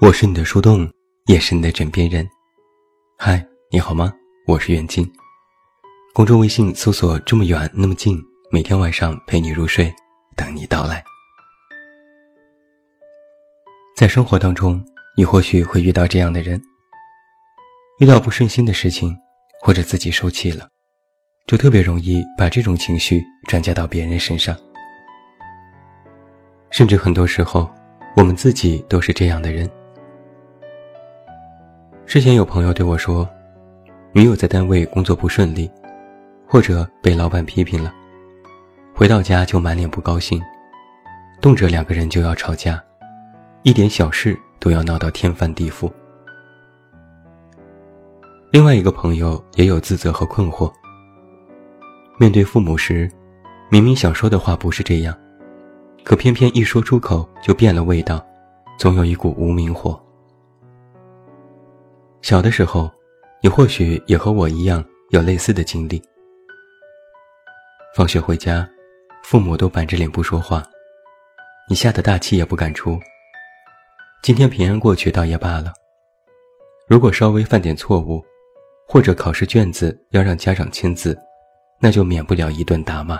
我是你的树洞，也是你的枕边人。嗨，你好吗？我是袁静。公众微信搜索“这么远那么近”，每天晚上陪你入睡，等你到来。在生活当中，你或许会遇到这样的人：遇到不顺心的事情，或者自己受气了，就特别容易把这种情绪转嫁到别人身上，甚至很多时候，我们自己都是这样的人。之前有朋友对我说，女友在单位工作不顺利，或者被老板批评了，回到家就满脸不高兴，动辄两个人就要吵架，一点小事都要闹到天翻地覆。另外一个朋友也有自责和困惑，面对父母时，明明想说的话不是这样，可偏偏一说出口就变了味道，总有一股无名火。小的时候，你或许也和我一样有类似的经历。放学回家，父母都板着脸不说话，你吓得大气也不敢出。今天平安过去倒也罢了，如果稍微犯点错误，或者考试卷子要让家长签字，那就免不了一顿打骂。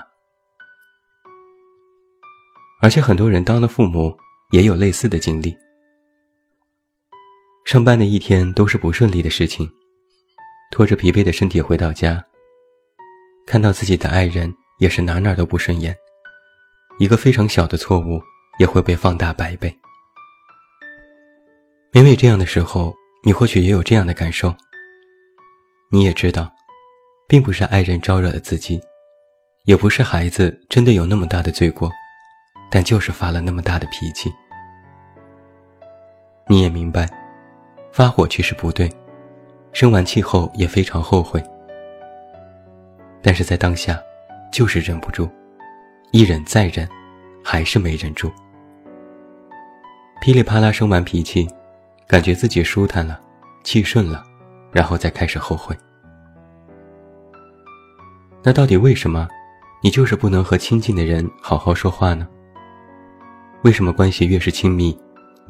而且很多人当了父母，也有类似的经历。上班的一天都是不顺利的事情，拖着疲惫的身体回到家，看到自己的爱人也是哪哪都不顺眼，一个非常小的错误也会被放大百倍。每每这样的时候，你或许也有这样的感受。你也知道，并不是爱人招惹了自己，也不是孩子真的有那么大的罪过，但就是发了那么大的脾气。你也明白。发火其实不对，生完气后也非常后悔，但是在当下，就是忍不住，一忍再忍，还是没忍住，噼里啪啦生完脾气，感觉自己舒坦了，气顺了，然后再开始后悔。那到底为什么，你就是不能和亲近的人好好说话呢？为什么关系越是亲密？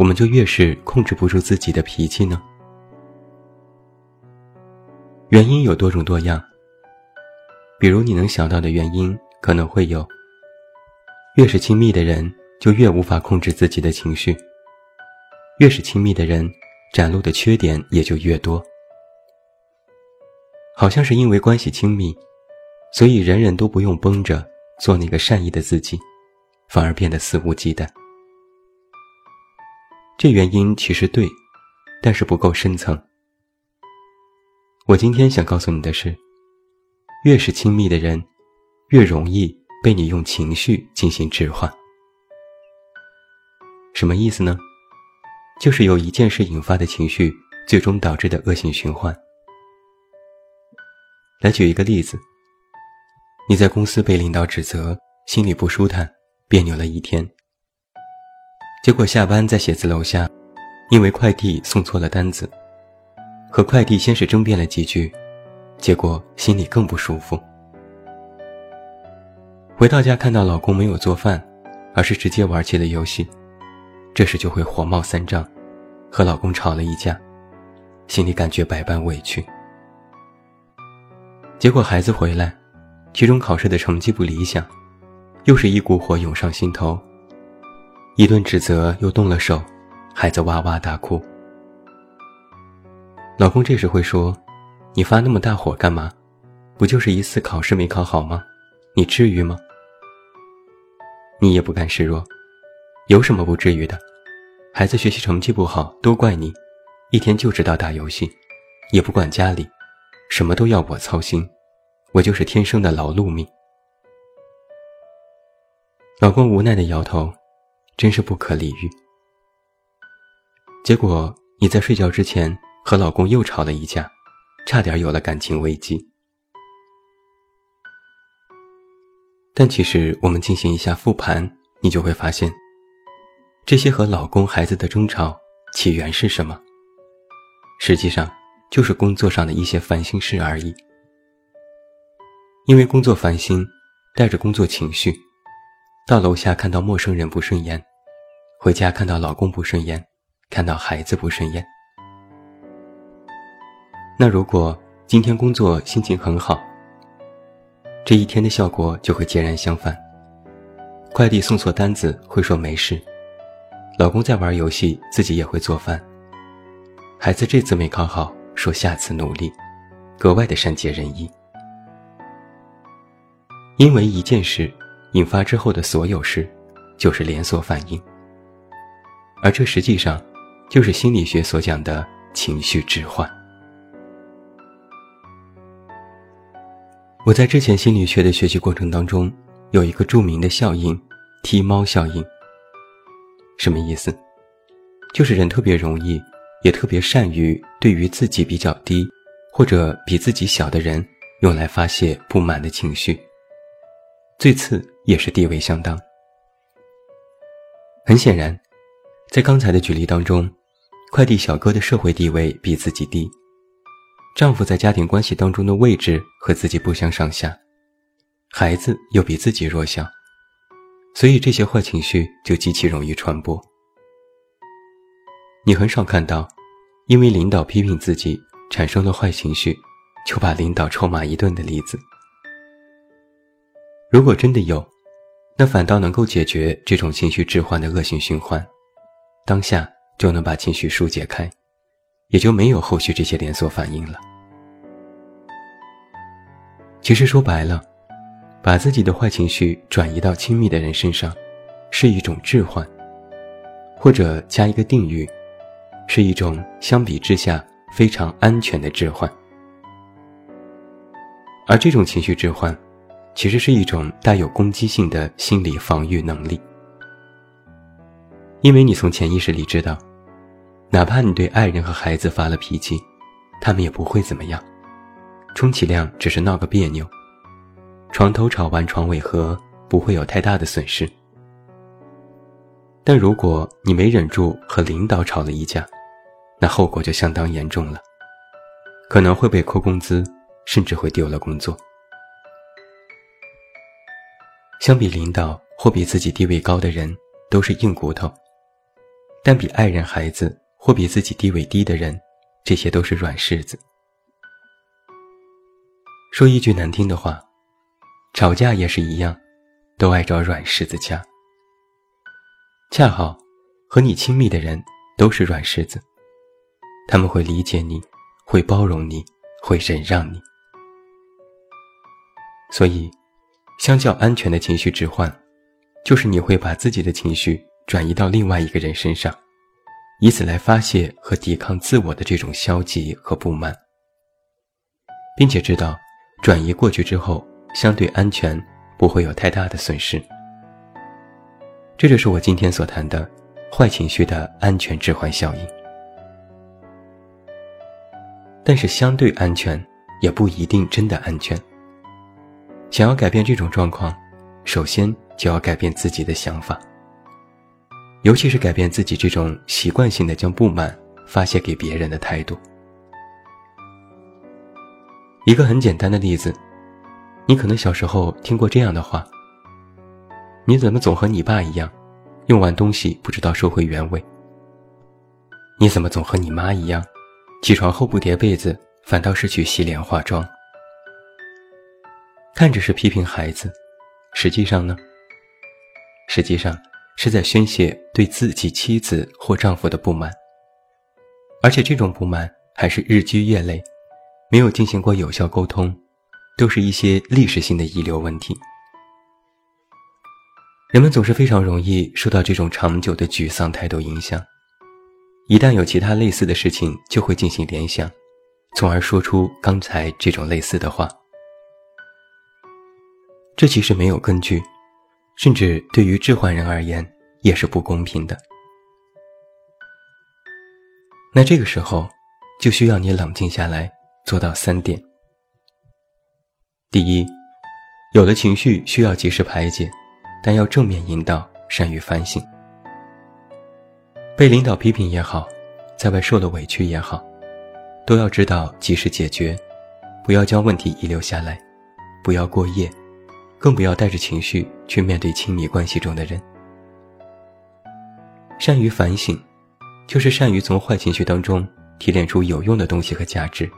我们就越是控制不住自己的脾气呢？原因有多种多样。比如你能想到的原因，可能会有：越是亲密的人，就越无法控制自己的情绪；越是亲密的人，展露的缺点也就越多。好像是因为关系亲密，所以人人都不用绷着做那个善意的自己，反而变得肆无忌惮。这原因其实对，但是不够深层。我今天想告诉你的是，越是亲密的人，越容易被你用情绪进行置换。什么意思呢？就是由一件事引发的情绪，最终导致的恶性循环。来举一个例子，你在公司被领导指责，心里不舒坦，别扭了一天。结果下班在写字楼下，因为快递送错了单子，和快递先是争辩了几句，结果心里更不舒服。回到家看到老公没有做饭，而是直接玩起了游戏，这时就会火冒三丈，和老公吵了一架，心里感觉百般委屈。结果孩子回来，期中考试的成绩不理想，又是一股火涌上心头。一顿指责又动了手，孩子哇哇大哭。老公这时会说：“你发那么大火干嘛？不就是一次考试没考好吗？你至于吗？”你也不甘示弱，有什么不至于的？孩子学习成绩不好都怪你，一天就知道打游戏，也不管家里，什么都要我操心，我就是天生的劳碌命。老公无奈的摇头。真是不可理喻。结果你在睡觉之前和老公又吵了一架，差点有了感情危机。但其实我们进行一下复盘，你就会发现，这些和老公、孩子的争吵起源是什么？实际上就是工作上的一些烦心事而已。因为工作烦心，带着工作情绪，到楼下看到陌生人不顺眼。回家看到老公不顺眼，看到孩子不顺眼。那如果今天工作心情很好，这一天的效果就会截然相反。快递送错单子会说没事，老公在玩游戏，自己也会做饭。孩子这次没考好，说下次努力，格外的善解人意。因为一件事引发之后的所有事，就是连锁反应。而这实际上，就是心理学所讲的情绪置换。我在之前心理学的学习过程当中，有一个著名的效应——踢猫效应。什么意思？就是人特别容易，也特别善于对于自己比较低或者比自己小的人，用来发泄不满的情绪。最次也是地位相当。很显然，在刚才的举例当中，快递小哥的社会地位比自己低。丈夫在家庭关系当中的位置和自己不相上下，孩子又比自己弱小，所以这些坏情绪就极其容易传播。你很少看到，因为领导批评自己产生了坏情绪，就把领导臭骂一顿的例子。如果真的有，那反倒能够解决这种情绪置换的恶性循环，当下就能把情绪疏解开。也就没有后续这些连锁反应了。其实说白了，把自己的坏情绪转移到亲密的人身上，是一种置换，或者加一个定语，是一种相比之下非常安全的置换。而这种情绪置换，其实是一种带有攻击性的心理防御能力，因为你从潜意识里知道。哪怕你对爱人和孩子发了脾气，他们也不会怎么样，充其量只是闹个别扭，床头吵完床尾和，不会有太大的损失。但如果你没忍住和领导吵了一架，那后果就相当严重了，可能会被扣工资，甚至会丢了工作。相比领导或比自己地位高的人，都是硬骨头，但比爱人、孩子。或比自己地位低的人，这些都是软柿子。说一句难听的话，吵架也是一样，都爱找软柿子掐。恰好和你亲密的人都是软柿子，他们会理解你，会包容你，会忍让你。所以，相较安全的情绪置换，就是你会把自己的情绪转移到另外一个人身上。以此来发泄和抵抗自我的这种消极和不满，并且知道转移过去之后相对安全，不会有太大的损失。这就是我今天所谈的坏情绪的安全置换效应。但是相对安全也不一定真的安全。想要改变这种状况，首先就要改变自己的想法。尤其是改变自己这种习惯性的将不满发泄给别人的态度。一个很简单的例子，你可能小时候听过这样的话：“你怎么总和你爸一样，用完东西不知道收回原位？你怎么总和你妈一样，起床后不叠被子，反倒是去洗脸化妆？”看着是批评孩子，实际上呢？实际上。是在宣泄对自己妻子或丈夫的不满，而且这种不满还是日积月累，没有进行过有效沟通，都是一些历史性的遗留问题。人们总是非常容易受到这种长久的沮丧态度影响，一旦有其他类似的事情，就会进行联想，从而说出刚才这种类似的话。这其实没有根据。甚至对于置换人而言也是不公平的。那这个时候，就需要你冷静下来，做到三点：第一，有了情绪需要及时排解，但要正面引导，善于反省。被领导批评也好，在外受了委屈也好，都要知道及时解决，不要将问题遗留下来，不要过夜。更不要带着情绪去面对亲密关系中的人。善于反省，就是善于从坏情绪当中提炼出有用的东西和价值，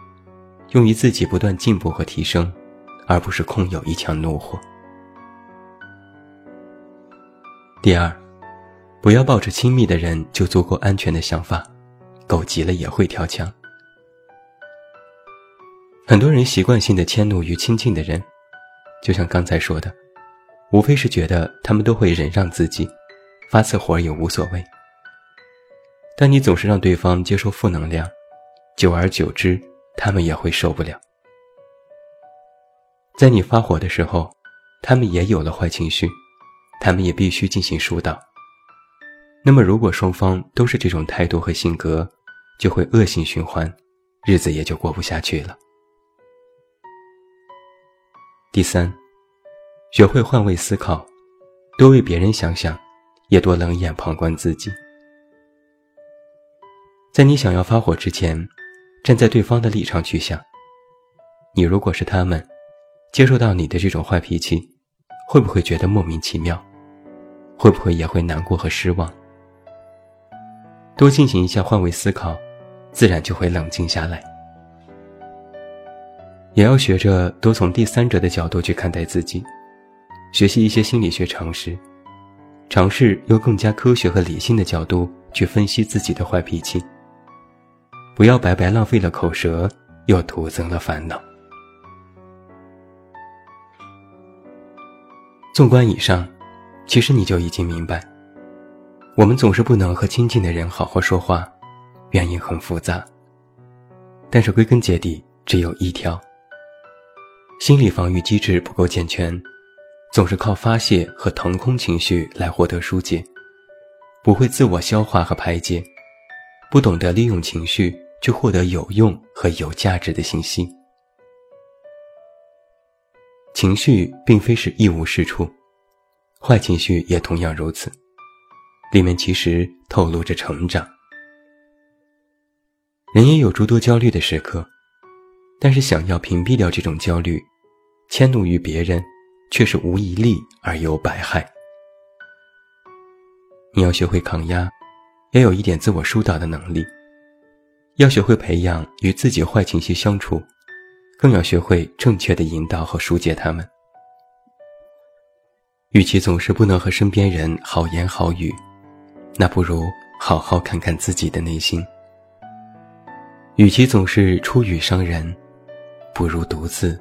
用于自己不断进步和提升，而不是空有一腔怒火。第二，不要抱着亲密的人就足够安全的想法，狗急了也会跳墙。很多人习惯性的迁怒于亲近的人，就像刚才说的，无非是觉得他们都会忍让自己，发次火也无所谓。但你总是让对方接受负能量，久而久之，他们也会受不了。在你发火的时候，他们也有了坏情绪。他们也必须进行疏导。那么，如果双方都是这种态度和性格，就会恶性循环，日子也就过不下去了。第三，学会换位思考，多为别人想想，也多冷眼旁观自己。在你想要发火之前，站在对方的立场去想：你如果是他们，接受到你的这种坏脾气，会不会觉得莫名其妙？会不会也会难过和失望？多进行一下换位思考，自然就会冷静下来。也要学着多从第三者的角度去看待自己，学习一些心理学常识，尝试用更加科学和理性的角度去分析自己的坏脾气。不要白白浪费了口舌，又徒增了烦恼。纵观以上。其实你就已经明白，我们总是不能和亲近的人好好说话，原因很复杂。但是归根结底只有一条：心理防御机制不够健全，总是靠发泄和腾空情绪来获得疏解，不会自我消化和排解，不懂得利用情绪去获得有用和有价值的信息。情绪并非是一无是处。坏情绪也同样如此，里面其实透露着成长。人也有诸多焦虑的时刻，但是想要屏蔽掉这种焦虑，迁怒于别人，却是无一利而有百害。你要学会抗压，要有一点自我疏导的能力，要学会培养与自己坏情绪相处，更要学会正确的引导和疏解他们。与其总是不能和身边人好言好语，那不如好好看看自己的内心。与其总是出语伤人，不如独自